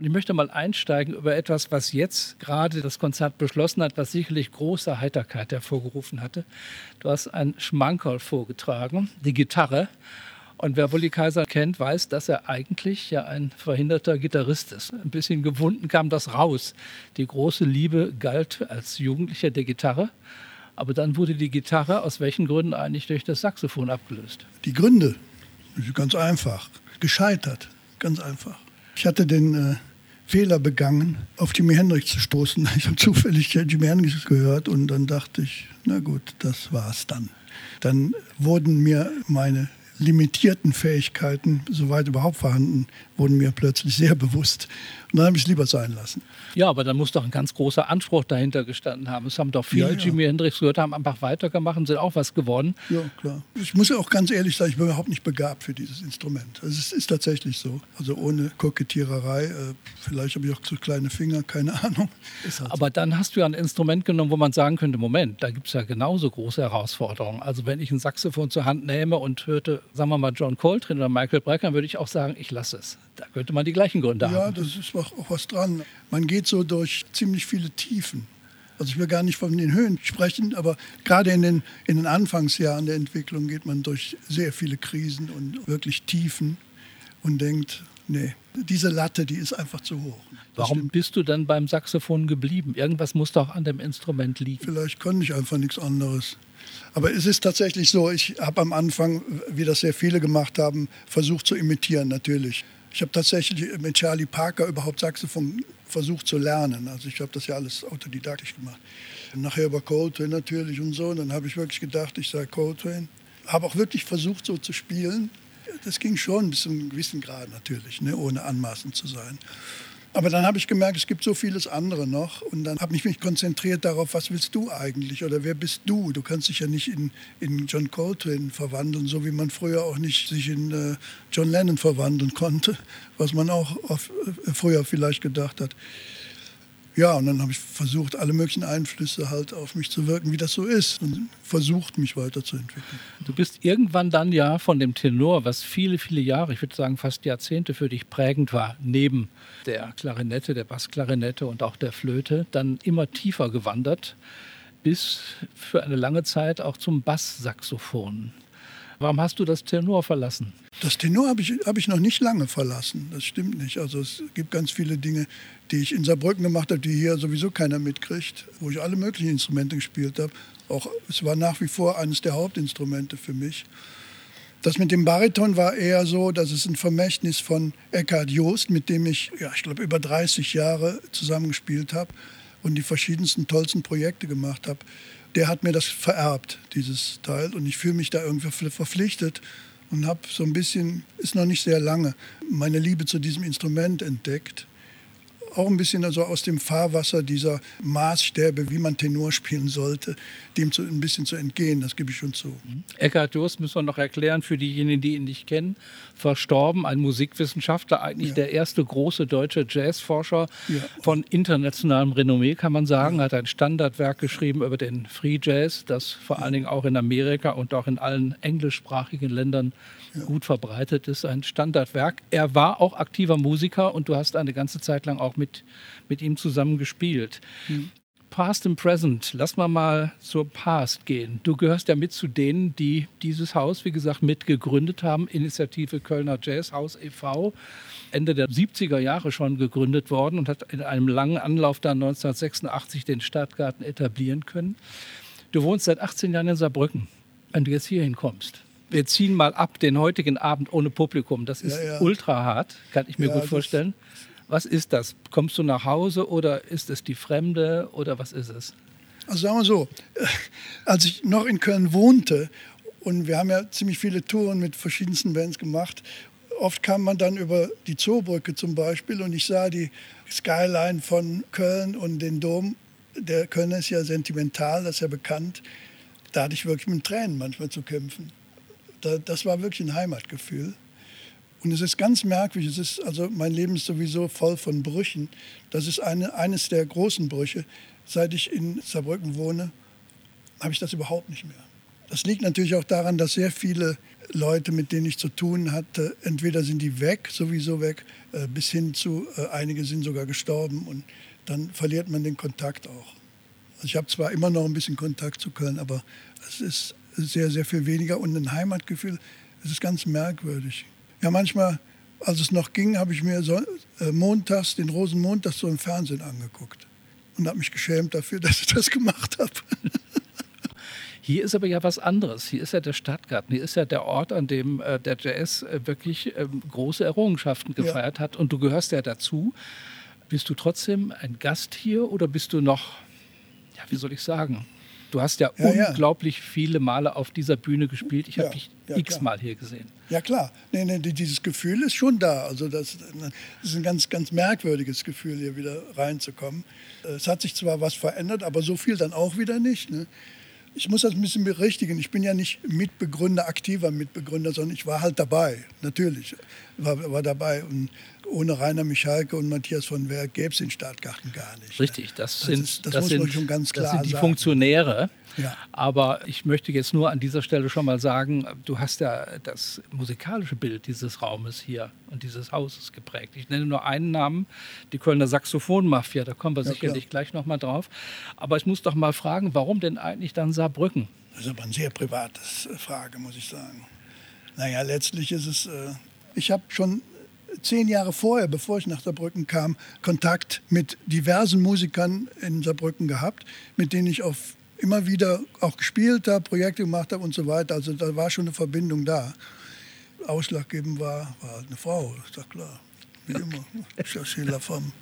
Und ich möchte mal einsteigen über etwas, was jetzt gerade das Konzert beschlossen hat, was sicherlich große Heiterkeit hervorgerufen hatte. Du hast ein Schmankerl vorgetragen, die Gitarre. Und wer Wolli Kaiser kennt, weiß, dass er eigentlich ja ein verhinderter Gitarrist ist. Ein bisschen gewunden kam das raus. Die große Liebe galt als Jugendlicher der Gitarre. Aber dann wurde die Gitarre aus welchen Gründen eigentlich durch das Saxophon abgelöst? Die Gründe, ganz einfach, gescheitert, ganz einfach. Ich hatte den äh, Fehler begangen, auf Jimi Hendrix zu stoßen. Ich habe zufällig Jimi Hendrix gehört und dann dachte ich, na gut, das war's dann. Dann wurden mir meine limitierten Fähigkeiten, soweit überhaupt vorhanden, wurden mir plötzlich sehr bewusst. Und dann habe ich es lieber sein lassen. Ja, aber dann muss doch ein ganz großer Anspruch dahinter gestanden haben. Es haben doch viele ja, ja. Jimi Hendrix gehört, haben einfach weitergemacht und sind auch was geworden. Ja, klar. Ich muss ja auch ganz ehrlich sagen, ich bin überhaupt nicht begabt für dieses Instrument. Also es ist tatsächlich so. Also ohne Kokettiererei. Äh, vielleicht habe ich auch zu kleine Finger, keine Ahnung. Halt aber so. dann hast du ja ein Instrument genommen, wo man sagen könnte, Moment, da gibt es ja genauso große Herausforderungen. Also wenn ich ein Saxophon zur Hand nehme und hörte, sagen wir mal, John Coltrane oder Michael Brecker, würde ich auch sagen, ich lasse es. Da könnte man die gleichen Gründe ja, haben. Ja, das ist auch was dran. Man geht so durch ziemlich viele Tiefen. Also ich will gar nicht von den Höhen sprechen, aber gerade in den, in den Anfangsjahren der Entwicklung geht man durch sehr viele Krisen und wirklich Tiefen und denkt, nee, diese Latte, die ist einfach zu hoch. Warum stimmt. bist du dann beim Saxophon geblieben? Irgendwas muss doch an dem Instrument liegen. Vielleicht konnte ich einfach nichts anderes. Aber es ist tatsächlich so, ich habe am Anfang, wie das sehr viele gemacht haben, versucht zu imitieren, natürlich. Ich habe tatsächlich mit Charlie Parker überhaupt Saxophon versucht zu lernen. Also ich habe das ja alles autodidaktisch gemacht. Nachher über Coltrane natürlich und so. Und dann habe ich wirklich gedacht, ich sei Coltrane. Habe auch wirklich versucht, so zu spielen. Das ging schon bis zu einem gewissen Grad natürlich, ne, ohne anmaßend zu sein. Aber dann habe ich gemerkt, es gibt so vieles andere noch. Und dann habe ich mich konzentriert darauf, was willst du eigentlich oder wer bist du? Du kannst dich ja nicht in, in John Coltrane verwandeln, so wie man früher auch nicht sich in äh, John Lennon verwandeln konnte, was man auch auf, äh, früher vielleicht gedacht hat. Ja, und dann habe ich versucht, alle möglichen Einflüsse halt auf mich zu wirken, wie das so ist, und versucht, mich weiterzuentwickeln. Du bist irgendwann dann ja von dem Tenor, was viele, viele Jahre, ich würde sagen fast Jahrzehnte für dich prägend war, neben der Klarinette, der Bassklarinette und auch der Flöte, dann immer tiefer gewandert, bis für eine lange Zeit auch zum Basssaxophon. Warum hast du das Tenor verlassen? Das Tenor habe ich, hab ich noch nicht lange verlassen. Das stimmt nicht. Also es gibt ganz viele Dinge, die ich in Saarbrücken gemacht habe, die hier sowieso keiner mitkriegt, wo ich alle möglichen Instrumente gespielt habe. Auch es war nach wie vor eines der Hauptinstrumente für mich. Das mit dem Bariton war eher so, dass es ein Vermächtnis von Eckhard Joost, mit dem ich, ja, ich glaube, über 30 Jahre zusammengespielt habe und die verschiedensten tollsten Projekte gemacht habe der hat mir das vererbt, dieses Teil. Und ich fühle mich da irgendwie verpflichtet und habe so ein bisschen, ist noch nicht sehr lange, meine Liebe zu diesem Instrument entdeckt auch ein bisschen also aus dem Fahrwasser dieser Maßstäbe, wie man Tenor spielen sollte, dem zu, ein bisschen zu entgehen, das gebe ich schon zu. Mhm. Eckhard Durst müssen wir noch erklären für diejenigen, die ihn nicht kennen. Verstorben, ein Musikwissenschaftler, eigentlich ja. der erste große deutsche Jazzforscher ja. von internationalem Renommee, kann man sagen. Ja. Hat ein Standardwerk geschrieben über den Free Jazz, das vor allen Dingen auch in Amerika und auch in allen englischsprachigen Ländern gut verbreitet ist, ein Standardwerk. Er war auch aktiver Musiker und du hast eine ganze Zeit lang auch mit, mit ihm zusammen gespielt. Mhm. Past and Present, lass mal mal zur Past gehen. Du gehörst ja mit zu denen, die dieses Haus, wie gesagt, mitgegründet haben. Initiative Kölner Jazzhaus e.V. Ende der 70er Jahre schon gegründet worden und hat in einem langen Anlauf dann 1986 den Stadtgarten etablieren können. Du wohnst seit 18 Jahren in Saarbrücken, wenn du jetzt hierhin kommst wir ziehen mal ab den heutigen Abend ohne Publikum. Das ist ja, ja. ultra hart, kann ich mir ja, gut vorstellen. Was ist das? Kommst du nach Hause oder ist es die Fremde oder was ist es? Also sagen wir so, als ich noch in Köln wohnte und wir haben ja ziemlich viele Touren mit verschiedensten Bands gemacht, oft kam man dann über die Zoobrücke zum Beispiel und ich sah die Skyline von Köln und den Dom. Der Köln ist ja sentimental, das ist ja bekannt. Da hatte ich wirklich mit Tränen manchmal zu kämpfen das war wirklich ein Heimatgefühl. Und es ist ganz merkwürdig, es ist, also mein Leben ist sowieso voll von Brüchen. Das ist eine, eines der großen Brüche. Seit ich in Saarbrücken wohne, habe ich das überhaupt nicht mehr. Das liegt natürlich auch daran, dass sehr viele Leute, mit denen ich zu tun hatte, entweder sind die weg, sowieso weg, äh, bis hin zu, äh, einige sind sogar gestorben und dann verliert man den Kontakt auch. Also ich habe zwar immer noch ein bisschen Kontakt zu Köln, aber es ist sehr, sehr viel weniger und ein Heimatgefühl, es ist ganz merkwürdig. Ja, manchmal, als es noch ging, habe ich mir so, äh, montags, den Rosenmontag so im Fernsehen angeguckt und habe mich geschämt dafür, dass ich das gemacht habe. Hier ist aber ja was anderes. Hier ist ja der Stadtgarten. Hier ist ja der Ort, an dem äh, der Jazz äh, wirklich äh, große Errungenschaften gefeiert ja. hat. Und du gehörst ja dazu. Bist du trotzdem ein Gast hier oder bist du noch, ja, wie soll ich sagen? Du hast ja, ja unglaublich ja. viele Male auf dieser Bühne gespielt. Ich habe dich x-mal hier gesehen. Ja, klar. Nee, nee, dieses Gefühl ist schon da. Also das, das, ist ein ganz, ganz merkwürdiges Gefühl, hier wieder reinzukommen. Es hat sich zwar was verändert, aber so viel dann auch wieder nicht. Ne? Ich muss das ein bisschen berichtigen. Ich bin ja nicht Mitbegründer, aktiver Mitbegründer, sondern ich war halt dabei, natürlich. War, war dabei. Und ohne Rainer Michalke und Matthias von Werk gäbe es den Stadtgarten gar nicht. Richtig, das, das sind, ist, das, das sind, schon ganz klar das sind die sagen. Funktionäre. Ja. Aber ich möchte jetzt nur an dieser Stelle schon mal sagen, du hast ja das musikalische Bild dieses Raumes hier und dieses Hauses geprägt. Ich nenne nur einen Namen, die Kölner Saxophonmafia, da kommen wir ja, sicherlich klar. gleich nochmal drauf. Aber ich muss doch mal fragen, warum denn eigentlich dann Saarbrücken? Das ist aber eine sehr private Frage, muss ich sagen. Naja, letztlich ist es, äh, ich habe schon zehn Jahre vorher, bevor ich nach Saarbrücken kam, Kontakt mit diversen Musikern in Saarbrücken gehabt, mit denen ich auf immer wieder auch gespielt habe, Projekte gemacht habe und so weiter. Also da war schon eine Verbindung da. Ausschlaggebend war, war halt eine Frau, ist doch klar. Wie immer. Sheila Femme.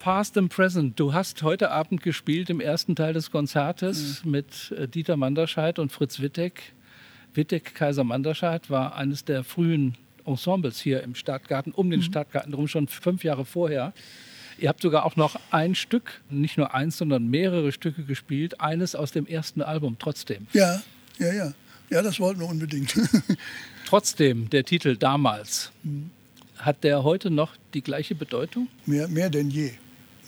Past and Present. Du hast heute Abend gespielt im ersten Teil des Konzertes mhm. mit äh, Dieter Manderscheid und Fritz Wittek. Wittek Kaiser Manderscheid war eines der frühen Ensembles hier im Stadtgarten, um den mhm. Stadtgarten herum, schon fünf Jahre vorher. Ihr habt sogar auch noch ein Stück, nicht nur eins, sondern mehrere Stücke gespielt. Eines aus dem ersten Album, trotzdem. Ja, ja, ja. Ja, das wollten wir unbedingt. trotzdem, der Titel damals. Mhm. Hat der heute noch die gleiche Bedeutung? Mehr, mehr denn je.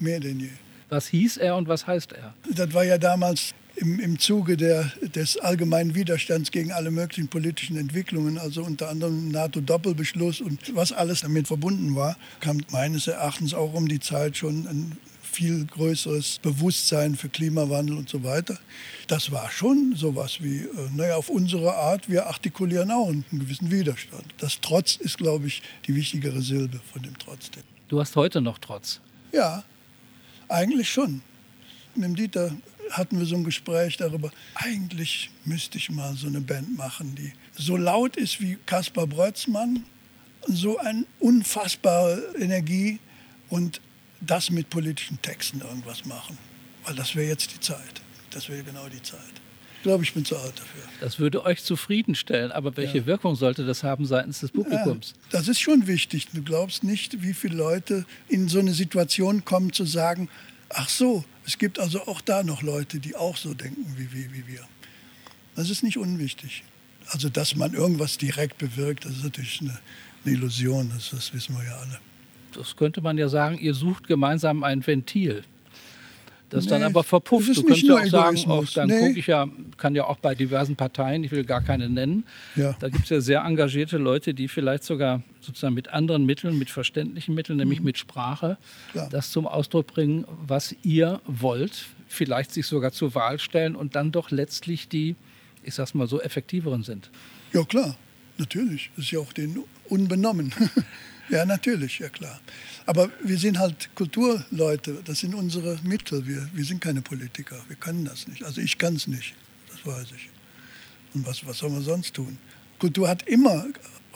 Mehr denn je. Was hieß er und was heißt er? Das war ja damals im, im Zuge der, des allgemeinen Widerstands gegen alle möglichen politischen Entwicklungen, also unter anderem NATO-Doppelbeschluss und was alles damit verbunden war, kam meines Erachtens auch um die Zeit schon ein viel größeres Bewusstsein für Klimawandel und so weiter. Das war schon sowas wie, äh, naja, auf unsere Art, wir artikulieren auch einen gewissen Widerstand. Das Trotz ist, glaube ich, die wichtigere Silbe von dem Trotzdem. Du hast heute noch Trotz? Ja, eigentlich schon. Mit dem Dieter hatten wir so ein Gespräch darüber, eigentlich müsste ich mal so eine Band machen, die so laut ist wie Kaspar Brötzmann, so eine unfassbare Energie und das mit politischen Texten irgendwas machen. Weil das wäre jetzt die Zeit. Das wäre genau die Zeit. Ich glaube, ich bin zu alt dafür. Das würde euch zufriedenstellen. Aber welche ja. Wirkung sollte das haben seitens des Publikums? Ja, das ist schon wichtig. Du glaubst nicht, wie viele Leute in so eine Situation kommen, zu sagen, ach so, es gibt also auch da noch Leute, die auch so denken wie, wie, wie wir. Das ist nicht unwichtig. Also, dass man irgendwas direkt bewirkt, das ist natürlich eine, eine Illusion, das, das wissen wir ja alle. Das könnte man ja sagen, ihr sucht gemeinsam ein Ventil. Das nee, dann aber verpufft. Du könntest ja auch sagen, auch, dann nee. gucke ich ja, kann ja auch bei diversen Parteien, ich will gar keine nennen, ja. da gibt es ja sehr engagierte Leute, die vielleicht sogar sozusagen mit anderen Mitteln, mit verständlichen Mitteln, nämlich mhm. mit Sprache, ja. das zum Ausdruck bringen, was ihr wollt, vielleicht sich sogar zur Wahl stellen und dann doch letztlich die, ich sag's mal so, effektiveren sind. Ja klar, natürlich. Das ist ja auch denen unbenommen. ja, natürlich, ja klar. Aber wir sind halt Kulturleute, das sind unsere Mittel. Wir, wir sind keine Politiker, wir können das nicht. Also ich kann es nicht, das weiß ich. Und was, was soll man sonst tun? Kultur hat immer,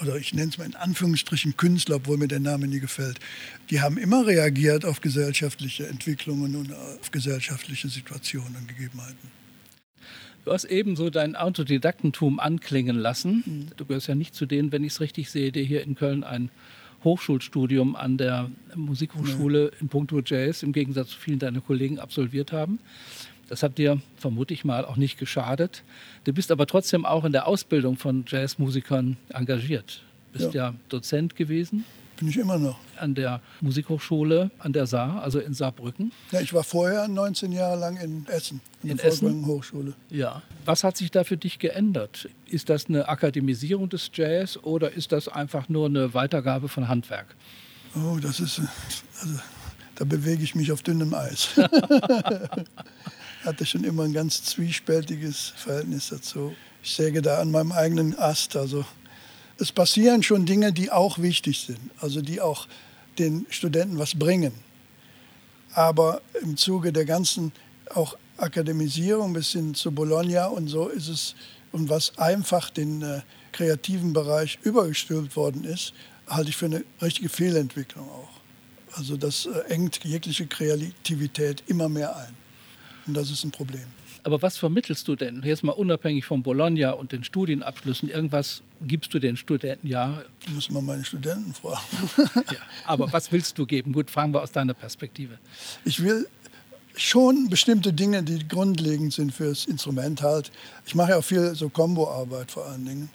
oder ich nenne es mal in Anführungsstrichen Künstler, obwohl mir der Name nie gefällt, die haben immer reagiert auf gesellschaftliche Entwicklungen und auf gesellschaftliche Situationen und Gegebenheiten. Du hast eben so dein Autodidaktentum anklingen lassen. Mhm. Du gehörst ja nicht zu denen, wenn ich es richtig sehe, der hier in Köln ein Hochschulstudium an der Musikhochschule ja. in puncto Jazz im Gegensatz zu vielen deiner Kollegen absolviert haben. Das hat dir vermute ich mal auch nicht geschadet. Du bist aber trotzdem auch in der Ausbildung von Jazzmusikern engagiert. Bist ja, ja Dozent gewesen. Bin ich immer noch. An der Musikhochschule an der Saar, also in Saarbrücken. Ja, ich war vorher 19 Jahre lang in Essen, in der Essen? Hochschule. Ja. Was hat sich da für dich geändert? Ist das eine Akademisierung des Jazz oder ist das einfach nur eine Weitergabe von Handwerk? Oh, das ist, also, da bewege ich mich auf dünnem Eis. hatte schon immer ein ganz zwiespältiges Verhältnis dazu. Ich säge da an meinem eigenen Ast. Also es passieren schon Dinge, die auch wichtig sind, also die auch den Studenten was bringen. Aber im Zuge der ganzen auch Akademisierung bis hin zu Bologna und so ist es, und was einfach den äh, kreativen Bereich übergestülpt worden ist, halte ich für eine richtige Fehlentwicklung auch. Also das äh, engt jegliche Kreativität immer mehr ein. Und das ist ein Problem. Aber was vermittelst du denn? Jetzt mal unabhängig von Bologna und den Studienabschlüssen, irgendwas gibst du den Studenten ja? Muss mal meine Studenten fragen. ja, aber was willst du geben? Gut, fragen wir aus deiner Perspektive. Ich will schon bestimmte Dinge, die grundlegend sind fürs Instrument halt. Ich mache ja auch viel so Komboarbeit vor allen Dingen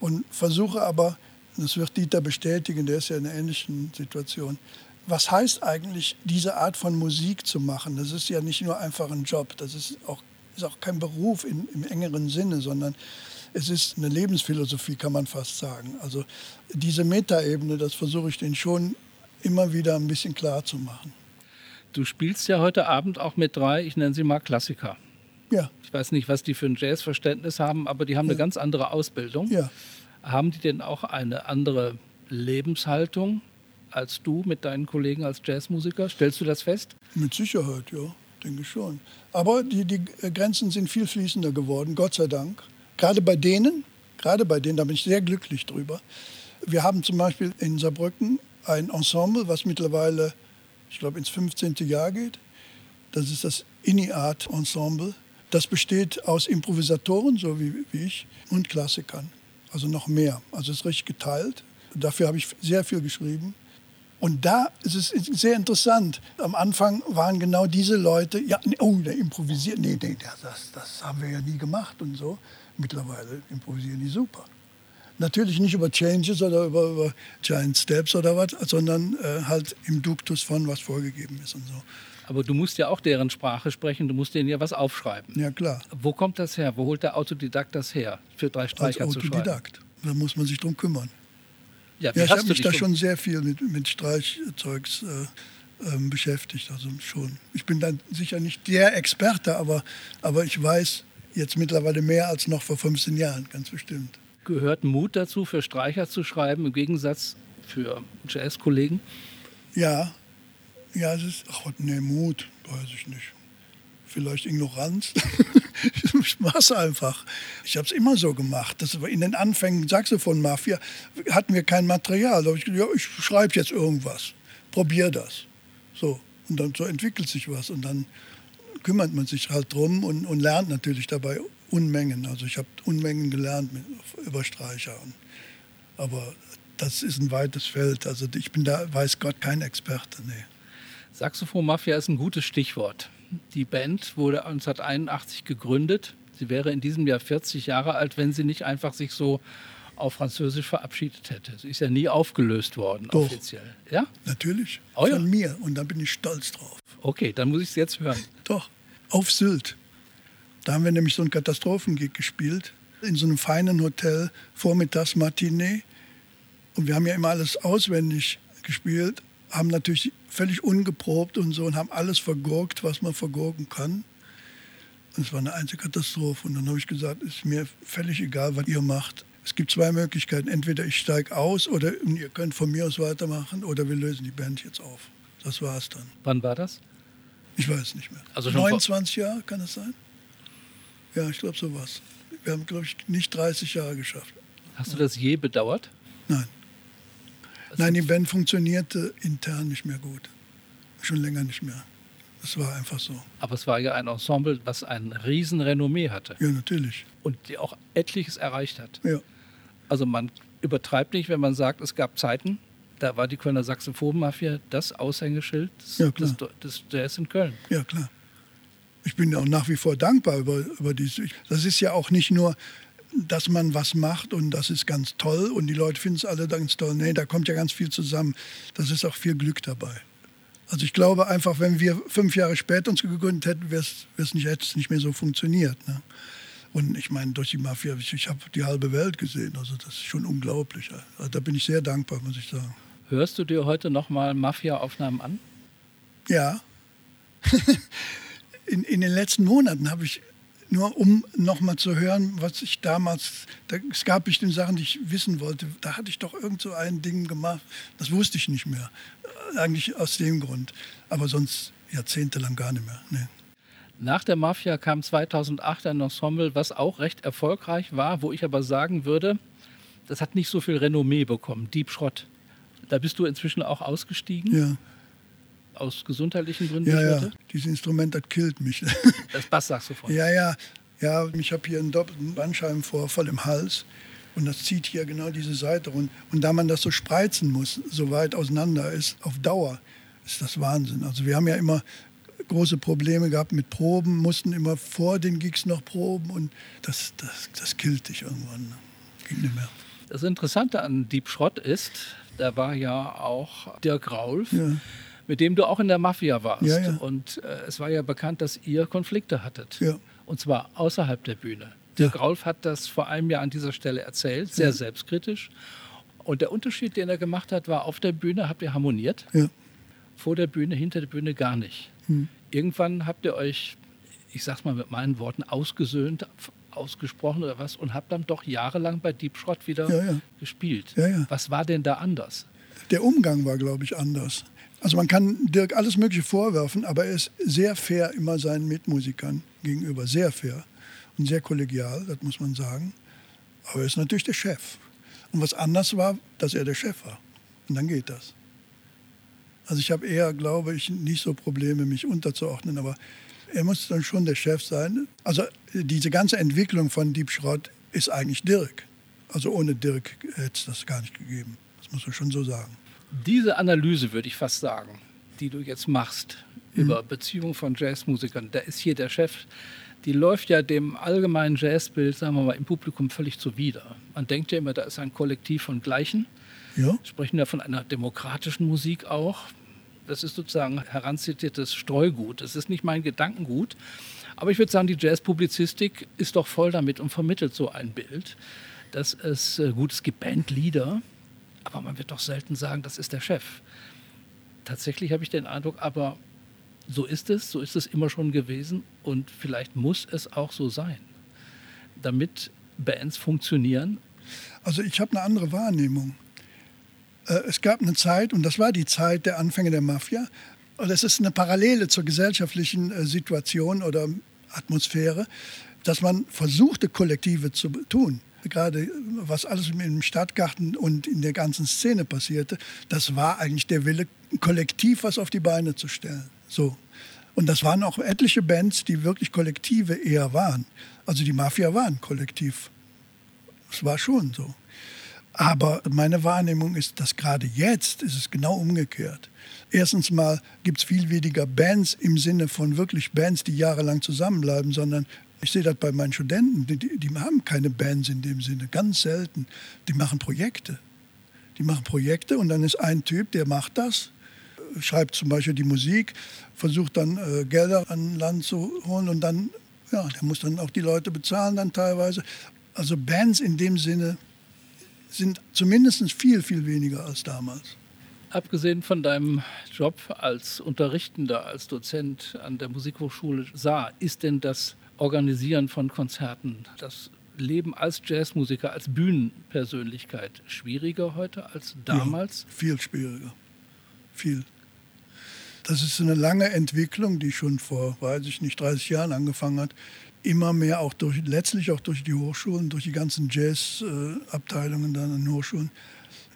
und versuche aber, das wird Dieter bestätigen, der ist ja in einer ähnlichen Situation, was heißt eigentlich, diese Art von Musik zu machen? Das ist ja nicht nur einfach ein Job, das ist auch, ist auch kein Beruf in, im engeren Sinne, sondern es ist eine Lebensphilosophie, kann man fast sagen. Also diese Metaebene, das versuche ich denen schon immer wieder ein bisschen klar zu machen. Du spielst ja heute Abend auch mit drei, ich nenne sie mal Klassiker. Ja. Ich weiß nicht, was die für ein Jazzverständnis haben, aber die haben ja. eine ganz andere Ausbildung. Ja. Haben die denn auch eine andere Lebenshaltung? als du mit deinen Kollegen als Jazzmusiker? Stellst du das fest? Mit Sicherheit, ja, denke schon. Aber die, die Grenzen sind viel fließender geworden, Gott sei Dank. Gerade bei denen, gerade bei denen, da bin ich sehr glücklich drüber. Wir haben zum Beispiel in Saarbrücken ein Ensemble, was mittlerweile, ich glaube, ins 15. Jahr geht. Das ist das Inni-Art Ensemble. Das besteht aus Improvisatoren, so wie, wie ich, und Klassikern. Also noch mehr. Also es ist richtig geteilt. Dafür habe ich sehr viel geschrieben. Und da ist es sehr interessant. Am Anfang waren genau diese Leute, ja, oh, der improvisiert. Nee, nee, das, das haben wir ja nie gemacht und so. Mittlerweile improvisieren die super. Natürlich nicht über Changes oder über, über Giant Steps oder was, sondern äh, halt im Duktus von, was vorgegeben ist und so. Aber du musst ja auch deren Sprache sprechen, du musst denen ja was aufschreiben. Ja, klar. Wo kommt das her? Wo holt der Autodidakt das her, für drei Streicher Als zu schreiben? Autodidakt. Da muss man sich drum kümmern. Ja, ja ich habe mich da schon sehr viel mit, mit Streichzeugs äh, äh, beschäftigt. Also schon. Ich bin dann sicher nicht der Experte, aber, aber ich weiß jetzt mittlerweile mehr als noch vor 15 Jahren, ganz bestimmt. Gehört Mut dazu, für Streicher zu schreiben, im Gegensatz für Jazzkollegen? Ja, ja, es ist, ach nee, Mut, weiß ich nicht vielleicht Ignoranz. ich mach's einfach. Ich habe es immer so gemacht. Das war in den Anfängen Saxophon-Mafia hatten wir kein Material. Da habe ich gedacht, ja, ich schreibe jetzt irgendwas. Probier das. So. Und dann so entwickelt sich was. Und dann kümmert man sich halt drum und, und lernt natürlich dabei Unmengen. Also ich habe Unmengen gelernt mit, über Streicher. Und, aber das ist ein weites Feld. Also ich bin da, weiß Gott, kein Experte. Nee. Saxophon-Mafia ist ein gutes Stichwort. Die Band wurde 1981 gegründet. Sie wäre in diesem Jahr 40 Jahre alt, wenn sie nicht einfach sich so auf Französisch verabschiedet hätte. Sie ist ja nie aufgelöst worden, Doch. offiziell. Ja? Natürlich. Oh, ja. Von mir. Und da bin ich stolz drauf. Okay, dann muss ich es jetzt hören. Doch. Auf Sylt. Da haben wir nämlich so einen Katastrophengig gespielt. In so einem feinen Hotel, vormittags Matinee. Und wir haben ja immer alles auswendig gespielt haben natürlich völlig ungeprobt und so und haben alles vergurkt, was man vergurken kann. Und es war eine einzige Katastrophe. Und dann habe ich gesagt, es ist mir völlig egal, was ihr macht. Es gibt zwei Möglichkeiten. Entweder ich steige aus oder ihr könnt von mir aus weitermachen oder wir lösen die Band jetzt auf. Das war es dann. Wann war das? Ich weiß nicht mehr. Also 29 Jahre, kann das sein? Ja, ich glaube so was. Wir haben, glaube ich, nicht 30 Jahre geschafft. Hast du das je bedauert? Nein. Nein, die Band funktionierte intern nicht mehr gut. Schon länger nicht mehr. Es war einfach so. Aber es war ja ein Ensemble, was ein Riesenrenommee hatte. Ja, natürlich. Und die auch etliches erreicht hat. Ja. Also man übertreibt nicht, wenn man sagt, es gab Zeiten, da war die Kölner Saxophon-Mafia das Aushängeschild des, ja, des, des Jazz in Köln. Ja, klar. Ich bin auch nach wie vor dankbar über, über diese. Das ist ja auch nicht nur dass man was macht und das ist ganz toll und die Leute finden es alle ganz toll. Nee, da kommt ja ganz viel zusammen. Das ist auch viel Glück dabei. Also ich glaube einfach, wenn wir fünf Jahre später uns gegründet hätten, wäre es nicht, hätte es nicht mehr so funktioniert. Ne? Und ich meine, durch die Mafia, ich, ich habe die halbe Welt gesehen. Also das ist schon unglaublich. Also da bin ich sehr dankbar, muss ich sagen. Hörst du dir heute nochmal Mafia-Aufnahmen an? Ja. in, in den letzten Monaten habe ich nur um nochmal zu hören, was ich damals, da, es gab bestimmt Sachen, die ich wissen wollte. Da hatte ich doch irgend so ein Ding gemacht, das wusste ich nicht mehr. Eigentlich aus dem Grund. Aber sonst jahrzehntelang gar nicht mehr. Nee. Nach der Mafia kam 2008 ein Ensemble, was auch recht erfolgreich war, wo ich aber sagen würde, das hat nicht so viel Renommee bekommen. Deep Schrott. Da bist du inzwischen auch ausgestiegen. Ja. Aus gesundheitlichen Gründen? Ja, ja. Dieses Instrument, das killt mich. Das Basssaxophon. Ja, ja. Ja, ich habe hier einen doppelten Bandscheibenvorfall im Hals. Und das zieht hier genau diese Seite runter. Und da man das so spreizen muss, so weit auseinander ist, auf Dauer, ist das Wahnsinn. Also wir haben ja immer große Probleme gehabt mit Proben, mussten immer vor den Gigs noch proben und das, das, das killt dich irgendwann. Ging nicht mehr. Das Interessante an Deep Schrott ist, da war ja auch Dirk Raulf, ja. Mit dem du auch in der Mafia warst. Ja, ja. Und äh, es war ja bekannt, dass ihr Konflikte hattet. Und zwar außerhalb der Bühne. Dirk Raulf hat das vor einem Jahr an dieser Stelle erzählt, sehr selbstkritisch. Und der Unterschied, den er gemacht hat, war, auf der Bühne habt ihr harmoniert, vor der Bühne, hinter der Bühne gar nicht. Hm. Irgendwann habt ihr euch, ich sag's mal mit meinen Worten, ausgesöhnt, ausgesprochen oder was und habt dann doch jahrelang bei Deep Schrott wieder ja, ja. gespielt. Ja, was war denn da anders? Der Umgang war, glaube ich, anders. Also man kann Dirk alles Mögliche vorwerfen, aber er ist sehr fair immer seinen Mitmusikern gegenüber, sehr fair und sehr kollegial, das muss man sagen. Aber er ist natürlich der Chef. Und was anders war, dass er der Chef war. Und dann geht das. Also ich habe eher, glaube ich, nicht so Probleme, mich unterzuordnen, aber er muss dann schon der Chef sein. Also diese ganze Entwicklung von Deep Schrott ist eigentlich Dirk. Also ohne Dirk hätte es das gar nicht gegeben. Das muss man schon so sagen. Diese Analyse, würde ich fast sagen, die du jetzt machst mhm. über Beziehungen von Jazzmusikern, da ist hier der Chef, die läuft ja dem allgemeinen Jazzbild, sagen wir mal, im Publikum völlig zuwider. Man denkt ja immer, da ist ein Kollektiv von Gleichen. Ja. Sprechen ja von einer demokratischen Musik auch. Das ist sozusagen heranzitiertes Streugut. Das ist nicht mein Gedankengut. Aber ich würde sagen, die Jazzpublizistik ist doch voll damit und vermittelt so ein Bild, dass es äh, gut, es gibt Bandleader, aber man wird doch selten sagen, das ist der Chef. Tatsächlich habe ich den Eindruck, aber so ist es, so ist es immer schon gewesen und vielleicht muss es auch so sein, damit Bands funktionieren. Also ich habe eine andere Wahrnehmung. Äh, es gab eine Zeit, und das war die Zeit der Anfänge der Mafia, und es ist eine Parallele zur gesellschaftlichen äh, Situation oder Atmosphäre, dass man versuchte, Kollektive zu tun. Gerade was alles im Stadtgarten und in der ganzen Szene passierte, das war eigentlich der Wille, kollektiv was auf die Beine zu stellen. So. Und das waren auch etliche Bands, die wirklich Kollektive eher waren. Also die Mafia waren kollektiv. Es war schon so. Aber meine Wahrnehmung ist, dass gerade jetzt ist es genau umgekehrt. Erstens mal gibt es viel weniger Bands im Sinne von wirklich Bands, die jahrelang zusammenbleiben, sondern ich sehe das bei meinen Studenten, die, die haben keine Bands in dem Sinne, ganz selten. Die machen Projekte. Die machen Projekte und dann ist ein Typ, der macht das, schreibt zum Beispiel die Musik, versucht dann äh, Gelder an Land zu holen und dann, ja, der muss dann auch die Leute bezahlen dann teilweise. Also Bands in dem Sinne sind zumindest viel, viel weniger als damals. Abgesehen von deinem Job als Unterrichtender, als Dozent an der Musikhochschule Saar, ist denn das Organisieren von Konzerten, das Leben als Jazzmusiker, als Bühnenpersönlichkeit schwieriger heute als damals? Ja, viel schwieriger. Viel. Das ist eine lange Entwicklung, die schon vor, weiß ich nicht, 30 Jahren angefangen hat immer mehr auch durch, letztlich auch durch die Hochschulen, durch die ganzen Jazzabteilungen dann an Hochschulen.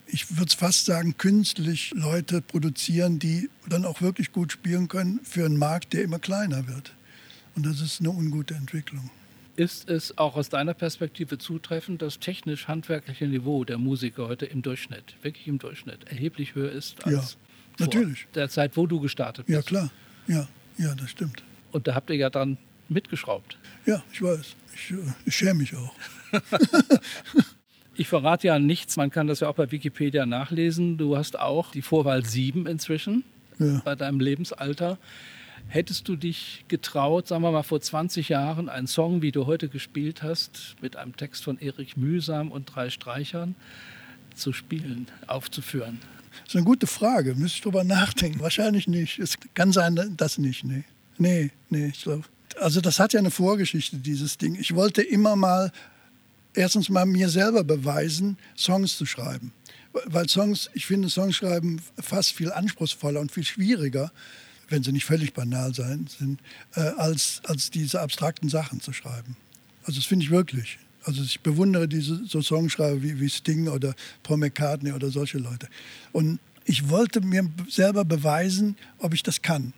Ich würde fast sagen, künstlich Leute produzieren, die dann auch wirklich gut spielen können für einen Markt, der immer kleiner wird. Und das ist eine ungute Entwicklung. Ist es auch aus deiner Perspektive zutreffend, dass technisch-handwerkliche Niveau der Musiker heute im Durchschnitt, wirklich im Durchschnitt, erheblich höher ist als ja, natürlich. der Zeit, wo du gestartet bist? Ja, klar. Ja, ja, das stimmt. Und da habt ihr ja dann mitgeschraubt. Ja, ich weiß. Ich, äh, ich schäme mich auch. ich verrate ja nichts, man kann das ja auch bei Wikipedia nachlesen. Du hast auch die Vorwahl 7 inzwischen ja. bei deinem Lebensalter. Hättest du dich getraut, sagen wir mal vor 20 Jahren, einen Song, wie du heute gespielt hast, mit einem Text von Erik Mühsam und drei Streichern zu spielen, aufzuführen? Das ist eine gute Frage. Müsste ich drüber nachdenken. Wahrscheinlich nicht. Es kann sein, dass nicht. Nee, nee, nee ich glaube. Also das hat ja eine Vorgeschichte, dieses Ding. Ich wollte immer mal, erstens mal mir selber beweisen, Songs zu schreiben. Weil Songs, ich finde Songs schreiben fast viel anspruchsvoller und viel schwieriger, wenn sie nicht völlig banal sein, sind, äh, als, als diese abstrakten Sachen zu schreiben. Also das finde ich wirklich. Also ich bewundere diese so Songschreiber wie, wie Sting oder Paul McCartney oder solche Leute. Und ich wollte mir selber beweisen, ob ich das kann.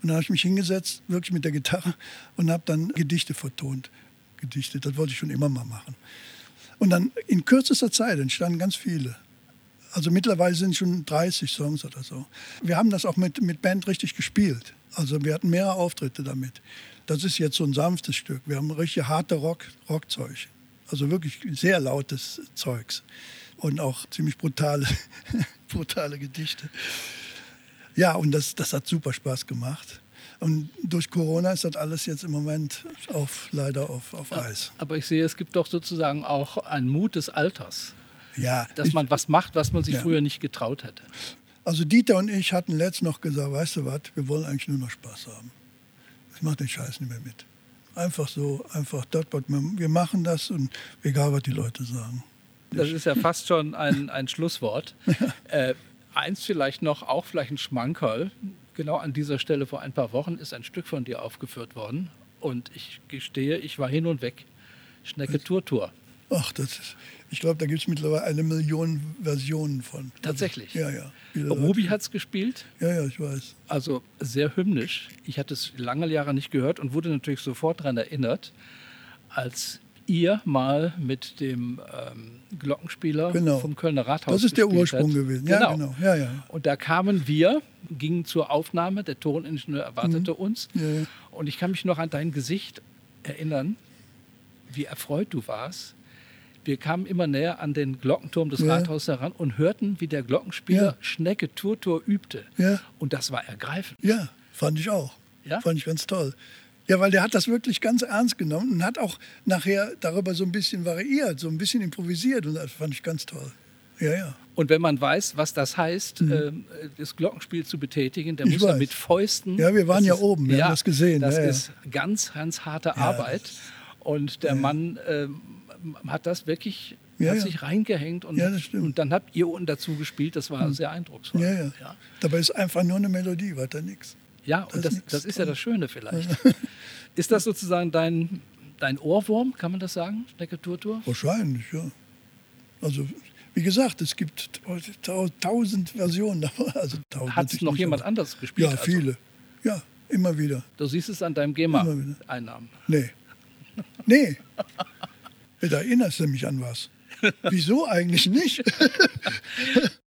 Und dann habe ich mich hingesetzt, wirklich mit der Gitarre, und habe dann Gedichte vertont. Gedichte, das wollte ich schon immer mal machen. Und dann in kürzester Zeit entstanden ganz viele. Also mittlerweile sind schon 30 Songs oder so. Wir haben das auch mit, mit Band richtig gespielt. Also wir hatten mehrere Auftritte damit. Das ist jetzt so ein sanftes Stück. Wir haben richtig harte Rock, Rockzeug. Also wirklich sehr lautes Zeugs. Und auch ziemlich brutale, brutale Gedichte. Ja, und das, das hat super Spaß gemacht. Und durch Corona ist das alles jetzt im Moment auf, leider auf, auf Eis. Aber ich sehe, es gibt doch sozusagen auch einen Mut des Alters. Ja. Dass man was macht, was man sich ja. früher nicht getraut hätte. Also Dieter und ich hatten letzt noch gesagt, weißt du was, wir wollen eigentlich nur noch Spaß haben. Ich mache den Scheiß nicht mehr mit. Einfach so, einfach dort, wir machen das und egal, was die Leute sagen. Das ist ja fast schon ein, ein Schlusswort. äh, eins vielleicht noch, auch vielleicht ein Schmankerl. Genau an dieser Stelle vor ein paar Wochen ist ein Stück von dir aufgeführt worden. Und ich gestehe, ich war hin und weg. Schnecke Tour Tour. Ach, das ist, ich glaube, da gibt es mittlerweile eine Million Versionen von. Tatsächlich? Ja, ja. Ruby hat es gespielt. Ja, ja, ich weiß. Also sehr hymnisch. Ich hatte es lange Jahre nicht gehört und wurde natürlich sofort daran erinnert, als ihr mal mit dem ähm, Glockenspieler genau. vom Kölner Rathaus Das ist der Ursprung hat. gewesen. Ja, genau. genau. Ja, ja. Und da kamen wir, gingen zur Aufnahme, der Toningenieur erwartete mhm. uns. Ja. Und ich kann mich noch an dein Gesicht erinnern, wie erfreut du warst. Wir kamen immer näher an den Glockenturm des ja. Rathauses heran und hörten, wie der Glockenspieler Schnecke Turtur übte. Und das war ergreifend. Ja, fand ich auch. Ja? Fand ich ganz toll. Ja, weil der hat das wirklich ganz ernst genommen und hat auch nachher darüber so ein bisschen variiert, so ein bisschen improvisiert und das fand ich ganz toll. Ja, ja. Und wenn man weiß, was das heißt, mhm. äh, das Glockenspiel zu betätigen, dann muss er mit Fäusten. Ja, wir waren ja ist, oben, wir ja, haben das gesehen. Das ja, ist ganz, ganz harte Arbeit. Und der Mann äh, hat das wirklich ja, hat sich reingehängt und, ja, und, dann habt ihr unten dazu gespielt. Das war mhm. sehr eindrucksvoll. Ja, ja. Dabei ist einfach nur eine Melodie, weiter nichts. Ja, und das, das, ist ja das Schöne vielleicht. ist das sozusagen dein, dein Ohrwurm, kann man das sagen, Schnecke Turtur? Wahrscheinlich, ja. Also, wie gesagt, es gibt tausend Versionen. Also, Hat es noch jemand aber. anders gespielt? Ja, also? viele. Ja, immer wieder. Du siehst es an deinem GEMA-Einnahmen? Nee. Nee. Da erinnerst du mich an was. Wieso eigentlich nicht?